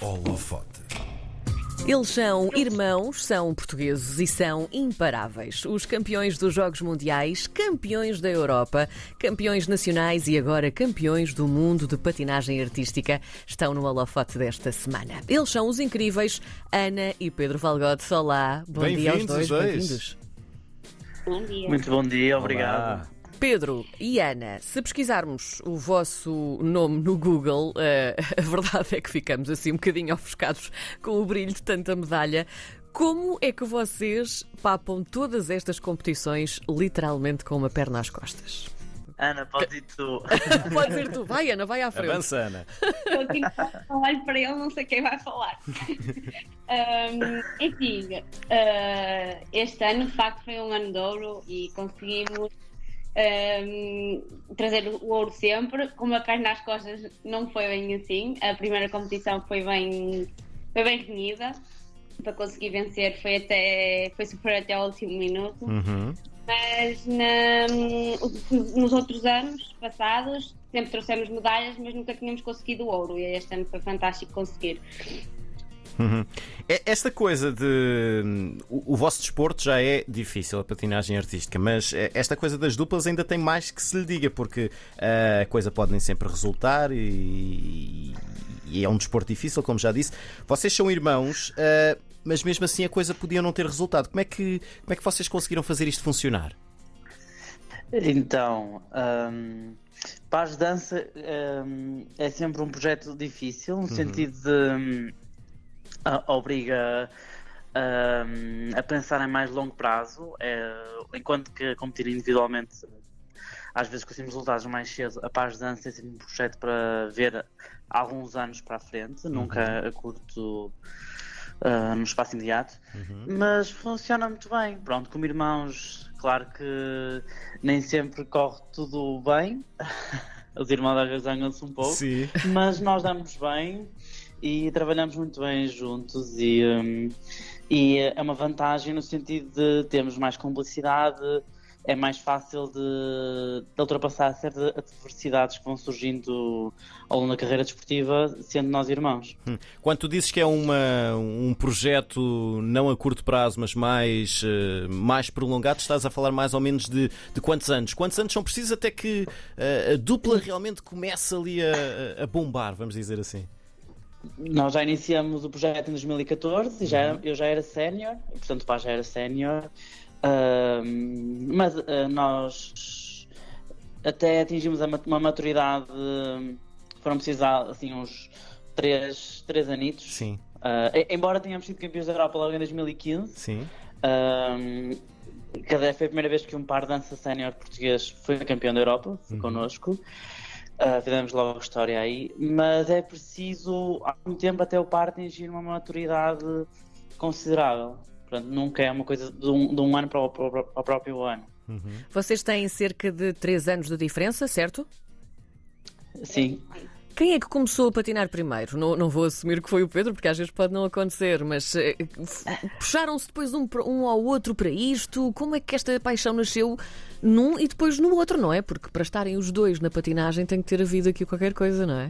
Holofote. Eles são irmãos, são portugueses e são imparáveis. Os campeões dos Jogos Mundiais, campeões da Europa, campeões nacionais e agora campeões do mundo de patinagem artística estão no holofote desta semana. Eles são os incríveis Ana e Pedro Valgote. Olá, bom dia aos Bem-vindos, dois, os dois. bem-vindos. Bom dia. Muito bom dia, obrigado. Pedro e Ana, se pesquisarmos o vosso nome no Google, eh, a verdade é que ficamos assim um bocadinho ofuscados com o brilho de tanta medalha. Como é que vocês papam todas estas competições literalmente com uma perna às costas? Ana, pode ir tu. Pode ser tu, vai Ana, vai à frente. Avança, Ana. Eu aqui olho para ele, não sei quem vai falar. um, enfim, uh, este ano de facto foi um ano de ouro e conseguimos um, trazer o ouro sempre. Com uma perna às costas não foi bem assim. A primeira competição foi bem, foi bem renhida. Para conseguir vencer foi até foi super até ao último minuto. Uhum. Mas na- nos outros anos passados sempre trouxemos medalhas, mas nunca tínhamos conseguido o ouro. E este ano foi fantástico conseguir. Uhum. É- Esta coisa de. O, o vosso desporto já é difícil, a patinagem artística, mas eh, esta coisa das duplas ainda tem mais que se lhe diga, porque eh, a coisa pode nem sempre resultar e, e é um desporto difícil, como já disse. Vocês são irmãos, eh, mas mesmo assim a coisa podia não ter resultado. Como é que, como é que vocês conseguiram fazer isto funcionar? Então, hum, Paz Dança hum, é sempre um projeto difícil, no sentido de hum, obriga a pensar em mais longo prazo, é, enquanto que competir individualmente às vezes conseguimos resultados mais cedo. A Paz Dança é sempre um projeto para ver alguns anos para a frente, nunca a curto. ah, no espaço imediato, mas funciona muito bem. Pronto, como irmãos, claro que nem sempre corre tudo bem, os irmãos zangam-se um pouco, Sim. mas nós damos bem e trabalhamos muito bem juntos e, hum, e é uma vantagem no sentido de termos mais complicidade, é mais fácil de, de ultrapassar certas adversidades que vão surgindo ao longo da carreira desportiva, sendo nós irmãos. Hum. Quando tu dizes que é uma, um projeto não a curto prazo, mas mais, eh, mais prolongado, estás a falar mais ou menos de, de quantos anos? Quantos anos são precisos até que eh, a dupla realmente comece ali a, a bombar, vamos dizer assim? Nós já iniciamos o projeto em 2014 e já, eu já era sénior, portanto o pai já era sénior, Ahm, mas ah, nós até atingimos uma maturidade, hum, foram precisar assim uns 3, três anitos. Sim, Ah, e- embora tenhamos sido campeões da Europa logo em 2015, sim. cada foi a primeira vez que um par de dança sénior português foi campeão da Europa, foi connosco. Ah, fizemos logo história aí, mas é preciso há muito tempo até o par atingir uma maturidade considerável. Portanto, nunca é uma coisa de um, de um ano para o, para o- próprio ano. Vocês têm cerca de 3 anos de diferença, certo? Sim, Quem é que começou a patinar primeiro? Não, não vou assumir que foi o Pedro, porque às vezes pode não acontecer, mas eh, puxaram-se depois um, um ao outro para isto? Como é que esta paixão nasceu num e depois no outro, não é? Porque para estarem os dois na patinagem tem que ter havido aqui qualquer coisa, não é?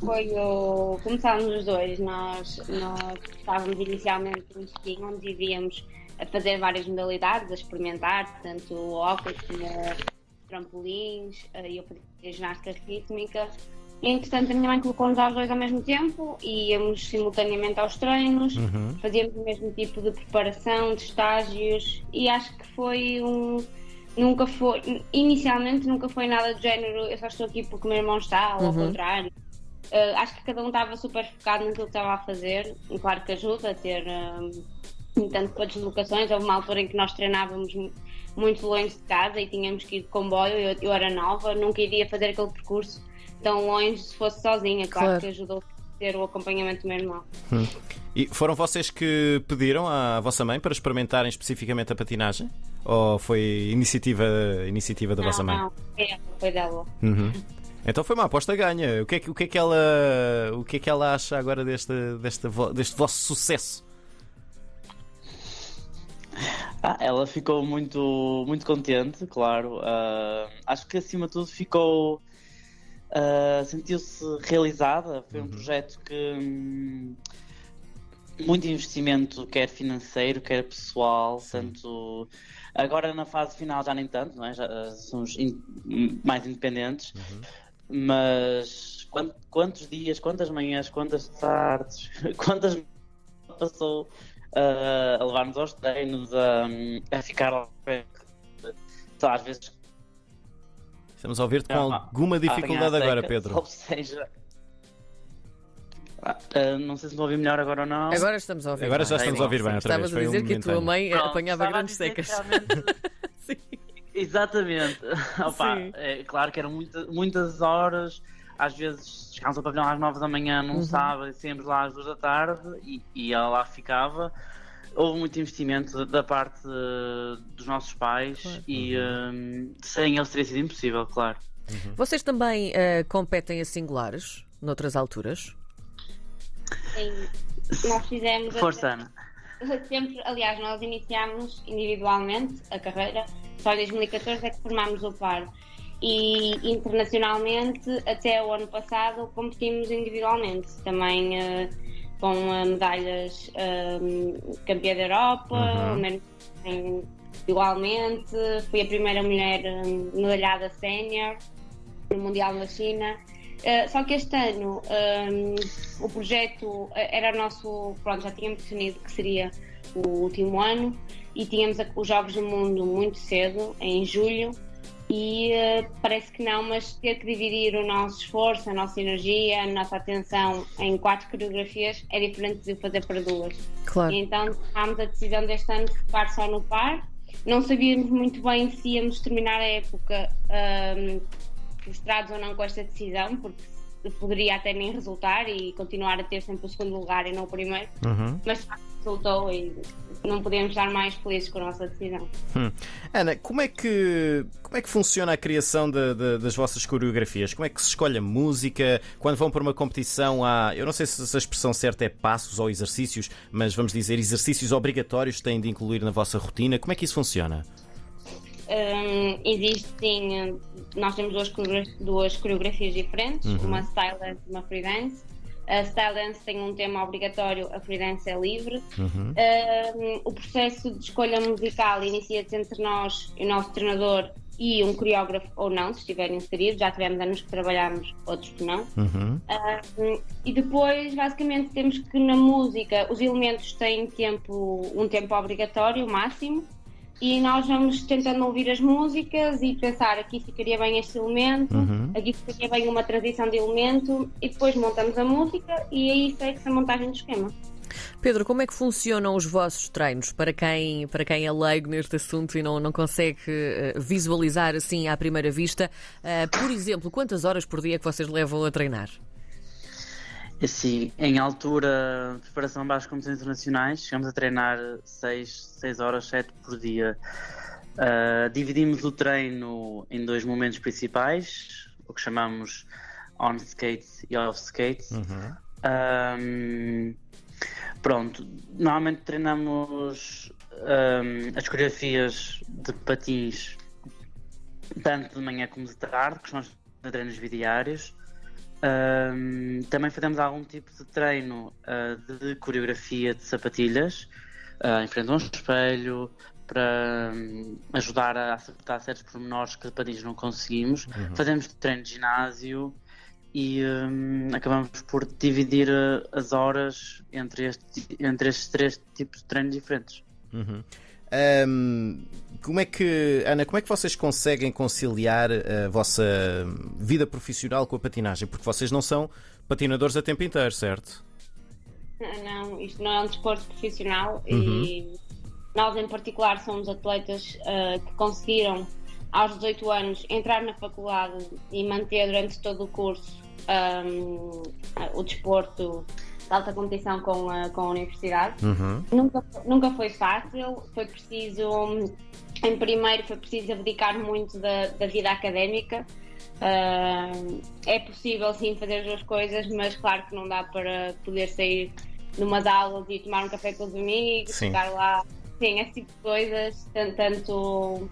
Foi o. Começámos os dois, nós, nós estávamos inicialmente num ski onde vivíamos a fazer várias modalidades, a experimentar, tanto o hockey como trampolins, eh, e eu fazia ginástica rítmica. E, entretanto, a minha mãe colocou-nos aos dois ao mesmo tempo e íamos simultaneamente aos treinos, fazíamos o mesmo tipo de preparação, de estágios, e acho que foi um. Nunca foi, inicialmente nunca foi nada do género, eu só estou aqui porque o meu irmão está, ou ao contrário. Uh, acho que cada um estava super focado naquilo que estava a fazer. E claro que ajuda a ter um, tanto para deslocações. Houve uma altura em que nós treinávamos muito longe de casa e tínhamos que ir de comboio. Eu, eu era nova, nunca iria fazer aquele percurso tão longe se fosse sozinha. Claro, Claro. que ajudou a ter o acompanhamento do meu irmão. E foram vocês que pediram à vossa mãe para experimentarem especificamente a patinagem? Ou foi iniciativa, iniciativa da vossa não, mãe? não, foi ela, foi dela. Uhum. Então foi uma aposta ganha. O que é que, o que, é que, ela, o que, é que ela acha agora deste, deste, deste vosso sucesso? Ah, ela ficou muito, muito contente, claro. Ah, acho que acima de tudo ficou uh, sentiu-se realizada. Foi um projeto que. hum, muito investimento, quer financeiro, quer pessoal, tanto agora na fase final já nem tanto, não é? já uh, somos in- mais independentes, mas quan- quantos dias, quantas manhãs, quantas tardes, quantas passou uh, a levar-nos aos treinos, a, a ficar lá Só às vezes Estamos a ouvir-te com alguma dificuldade agora, Pedro. Ou seja, ah, não sei se me ouvi melhor agora ou não. Agora estamos a ouvir. Agora bem. já estamos a ouvir bem outra vez. Estavas a Foi um dizer que a tua mãe Pronto, apanhava grandes dizer secas. realmente- Sim. Exatamente. Opa, Sim. é claro que eram muita- muitas horas. Às vezes chegámos ao pavilhão às 9 da manhã num Uhum. sábado e sempre lá às 2 da tarde e, e ela lá ficava. Houve muito investimento da parte dos nossos pais Claro. e eh, sem eles teria sido impossível, claro. Vocês também eh, competem a singulares, noutras alturas? Sim, nós fizemos Força, Ana. sempre, aliás, nós iniciámos individualmente a carreira, só em 2014 é que formámos o par. E internacionalmente, até o ano passado, competimos individualmente, também eh, com eh, medalhas eh, campeã da Europa, Uhum. em- igualmente, fui a primeira mulher medalhada sénior no Mundial na China. Uh, só que este ano um, o projeto uh, era nosso, pronto, já tínhamos definido que seria o último ano e tínhamos os Jogos do Mundo muito cedo, em julho, e uh, parece que não, mas ter que dividir o nosso esforço, a nossa energia, a nossa atenção em quatro coreografias é diferente de fazer para duas. Claro. E então tomámos a decisão deste ano de focar só no par. Não sabíamos muito bem se íamos terminar a época ahm, frustrados ou não com esta decisão, porque poderia até nem resultar e continuar a ter sempre o segundo lugar e não o primeiro, Uhum. mas resultou e não podemos estar mais felizes com a nossa decisão. Hum. Ana, como é que como é que funciona a criação de- de- das vossas coreografias? Como é que se escolhe a música? Quando vão para uma competição há, eu não sei se a expressão certa é passos ou exercícios, mas vamos dizer exercícios obrigatórios têm de incluir na vossa rotina. Como é que isso funciona? Existe sim, hum, nós temos duas, duas coreografias diferentes, uma style dance e uma free dance. A style dance tem um tema obrigatório, a free dance é livre. Uhum. Hum, o processo de escolha musical inicia-se entre nós e o nosso treinador e um coreógrafo ou não, se estiver inserido. Já tivemos anos que trabalhamos, outros que não. Uhum. Um, e depois, basicamente, temos que na música os elementos têm tempo, um tempo obrigatório, máximo, e nós vamos tentando ouvir as músicas e pensar aqui ficaria bem este elemento, Uhum. aqui ficaria bem uma transição de elemento, e depois montamos a música e aí segue-se a montagem do esquema. Pedro, como é que funcionam os vossos treinos para quem, para quem é leigo neste assunto e não, não consegue eh, visualizar assim à primeira vista? Eh, por exemplo, quantas horas por dia é que vocês levam a treinar? Assim, em altura de preparação para as competições internacionais, chegamos a treinar 6, 6 horas, 7 por dia. Ah, dividimos o treino em dois momentos principais, o que chamamos on-skate e off-skate. Uhum. Ahm, pronto, normalmente treinamos ahm, as coreografias de patins tanto de manhã como de tarde, que são os treinos bidiários. Ahm, também fazemos algum tipo de treino ah, de coreografia de sapatilhas ah, em frente a um espelho para hum, ajudar a acertar certos pormenores que de patins não conseguimos. Fazemos treino de ginásio e hum, acabamos por dividir uh, as horas entre, este, entre estes três tipos de treinos diferentes. Uhum. Ahm, como é que, Ana, como é que vocês conseguem conciliar a vossa vida profissional com a patinagem? Porque vocês não são patinadores a tempo inteiro, certo? Não, isto não é um desporto profissional e nós em particular somos atletas ah, que conseguiram aos 18 anos entrar na faculdade e manter durante todo o curso ahm, o desporto de alta competição com a, com a universidade. Uhum. Nunca, nunca foi fácil, foi preciso, em primeiro, foi preciso abdicar muito da, da vida académica. Ah, é possível sim fazer as duas coisas, mas claro que não dá para poder sair numas aulas e tomar um café com os amigos, Sim. ficar lá, sim, esse tipo de coisas, tanto, tanto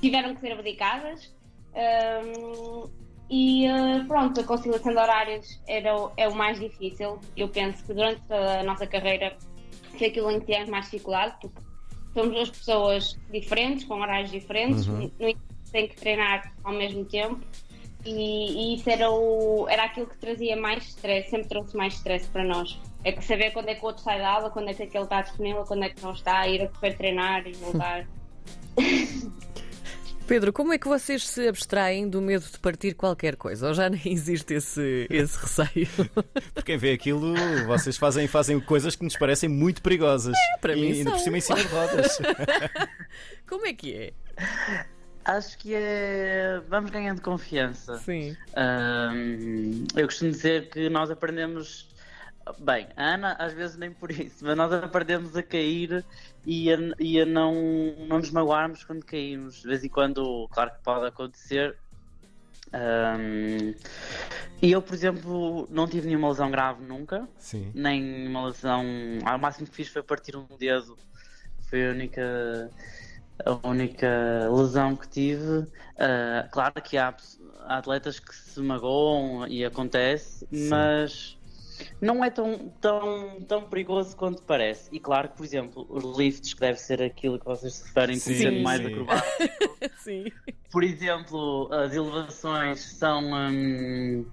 tiveram que ser abdicadas. Ah, E uh, pronto, a conciliação de horários era o, é o mais difícil. Eu penso que durante a nossa carreira foi aquilo em que tivemos mais dificuldade, porque somos duas pessoas diferentes, com horários diferentes, uhum. no tem que treinar ao mesmo tempo. E, e, isso era, o, era aquilo que trazia mais stress, sempre trouxe mais stress para nós. É que saber quando é que o outro sai da aula, quando é que aquele está disponível, quando é que não está, ir a correr treinar e voltar. Pedro, como é que vocês se abstraem do medo de partir qualquer coisa? Ou já nem existe esse, esse receio? Porque quem vê aquilo, vocês fazem, fazem coisas que nos parecem muito perigosas. É, para mim e ainda por cima em cima de rodas. como é que é? Acho que é. Vamos ganhando confiança. Sim. Um, eu costumo dizer que nós aprendemos. Bem, a Ana às vezes nem por isso, mas nós aprendemos a cair e a, e a não, não nos magoarmos quando caímos. De vez em quando, claro que pode acontecer. Um, e eu, por exemplo, não tive nenhuma lesão grave nunca. Sim. Nem uma lesão. O máximo que fiz foi partir um dedo. Foi a única a única lesão que tive. Uh, claro que há, há, atletas que se magoam e acontece, Sim. mas não é tão, tão, tão perigoso quanto parece. E claro que, por exemplo, os lifts, que deve ser aquilo que vocês se referem como sendo mais acrobático. Sim. Por exemplo, as elevações são. Hum,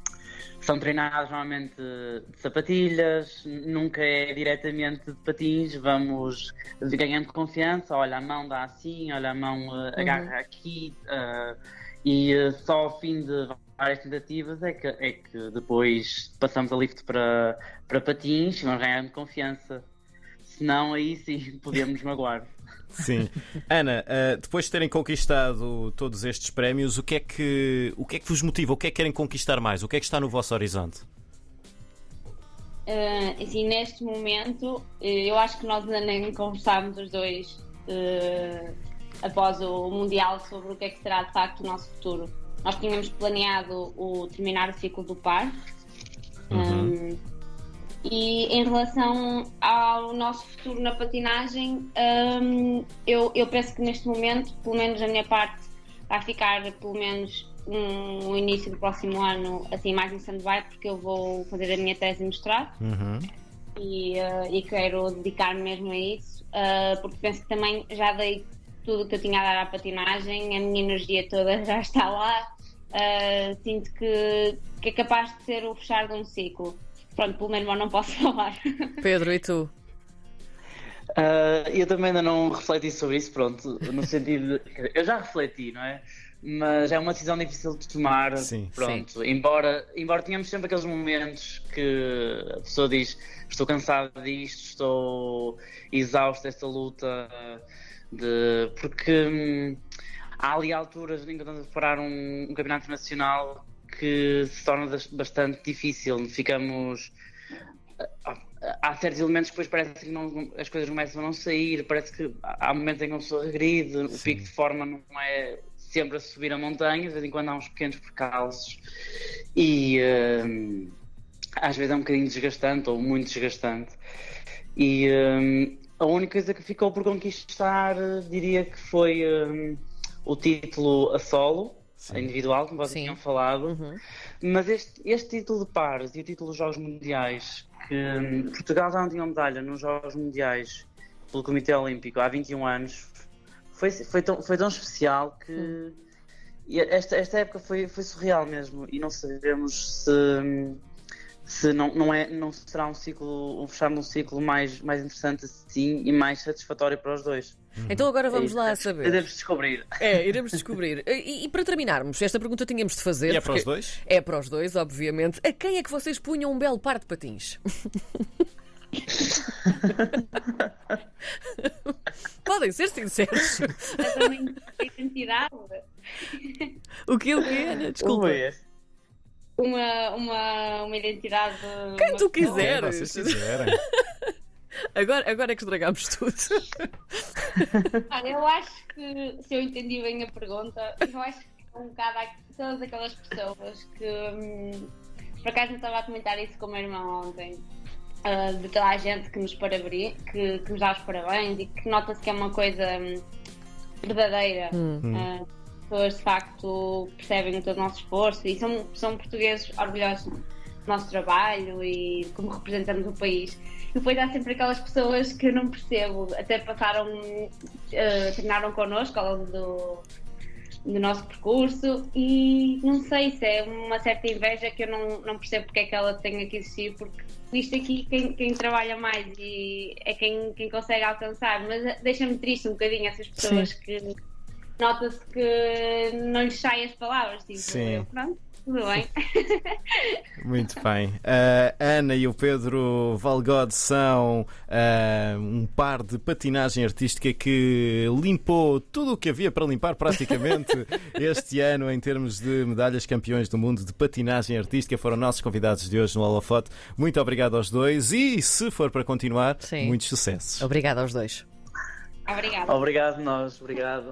são treinados normalmente de sapatilhas, nunca é diretamente de patins, vamos ganhando confiança, olha a mão dá assim, olha a mão uh, agarra uhum. aqui uh, e uh, só ao fim de várias tentativas é que, é que depois passamos a lift para, para patins e vamos ganhando confiança. Senão aí sim podemos magoar. Sim. Ana, uh, depois de terem conquistado todos estes prémios, o que, é que, o que é que vos motiva? O que é que querem conquistar mais? O que é que está no vosso horizonte? Uh, assim, neste momento, eu acho que nós ainda nem conversámos os dois uh, após o Mundial sobre o que é que será de facto o nosso futuro. Nós tínhamos planeado o terminar o ciclo do par. Uhum. Um, e em relação ao nosso futuro na patinagem, um, eu, eu penso que neste momento, pelo menos a minha parte, vai ficar pelo menos um, o início do próximo ano assim mais em stand-by, porque eu vou fazer a minha tese e mostrar uhum. e, uh, e quero dedicar-me mesmo a isso, uh, porque penso que também já dei tudo o que eu tinha a dar à patinagem, a minha energia toda já está lá. Uh, sinto que, que é capaz de ser o fechar de um ciclo. Pronto, pelo menos não posso falar. Pedro, e tu? Uh, eu também ainda não refleti sobre isso, pronto, no sentido de, eu já refleti, não é? Mas é uma decisão difícil de tomar, sim, pronto. Sim. Embora, embora tenhamos sempre aqueles momentos que a pessoa diz estou cansado disto, estou exausto desta luta, de, porque hum, há ali alturas em que estamos a preparar um, um campeonato nacional que se torna bastante difícil. Ficamos. Há certos elementos que depois parece que não, as coisas começam a não sair, parece que há momentos em que uma pessoa regride, Sim. o pico de forma não é sempre a subir a montanha, de vez em quando há uns pequenos percalços e uh, às vezes é um bocadinho desgastante ou muito desgastante. E uh, a única coisa que ficou por conquistar, diria que foi uh, o título a solo, Sim. individual, como vocês tinham falado, uhum. mas este, este título de pares e o título dos Jogos Mundiais, que hum, Portugal já não tinha medalha nos Jogos Mundiais pelo Comitê Olímpico há 21 anos, foi, foi, tão, foi tão especial que uhum. esta, esta época foi, foi surreal mesmo e não sabemos se hum, se não, não, é, não será um ciclo, um fechar um ciclo mais, mais interessante assim e mais satisfatório para os dois. Então agora vamos é, lá saber. Iremos descobrir. É, iremos descobrir. E, e, para terminarmos, esta pergunta tínhamos de fazer. E é para os dois? É para os dois, obviamente. A quem é que vocês punham um belo par de patins? Podem ser sinceros. A identidade. O que o quê, Desculpa. Como é? Uma, uma, uma identidade. Quem tu quiseres. quiserem. Agora, agora é que estragamos tudo. Olha, eu acho que, se eu entendi bem a pergunta, eu acho que é um bocado todas aquelas pessoas que. Hum, por acaso, estava a comentar isso com o meu irmão ontem. Uh, de toda a gente que nos, parabéns, que, que nos dá os parabéns e que nota-se que é uma coisa hum, verdadeira. Hum. Uh, pessoas de facto percebem todo o nosso esforço e são, são portugueses orgulhosos do nosso trabalho e como representamos o país. E depois há sempre aquelas pessoas que eu não percebo, até passaram, uh, treinaram connosco ao longo do, do nosso percurso e não sei se é uma certa inveja que eu não, não percebo porque é que ela tenha que existir, porque isto aqui quem, quem trabalha mais e é quem, quem consegue alcançar, mas deixa-me triste um bocadinho essas pessoas Sim. que nota-se que não lhes saem as palavras, tipo, Sim. pronto tudo bem. Muito bem. Uh, Ana e o Pedro Valgode são uh, um par de patinagem artística que limpou tudo o que havia para limpar praticamente este ano em termos de medalhas campeões do mundo de patinagem artística. Foram nossos convidados de hoje no Holofote. Muito obrigado aos dois e, se for para continuar, Sim. muitos sucessos. Obrigado aos dois. Obrigado. Obrigado nós, obrigado.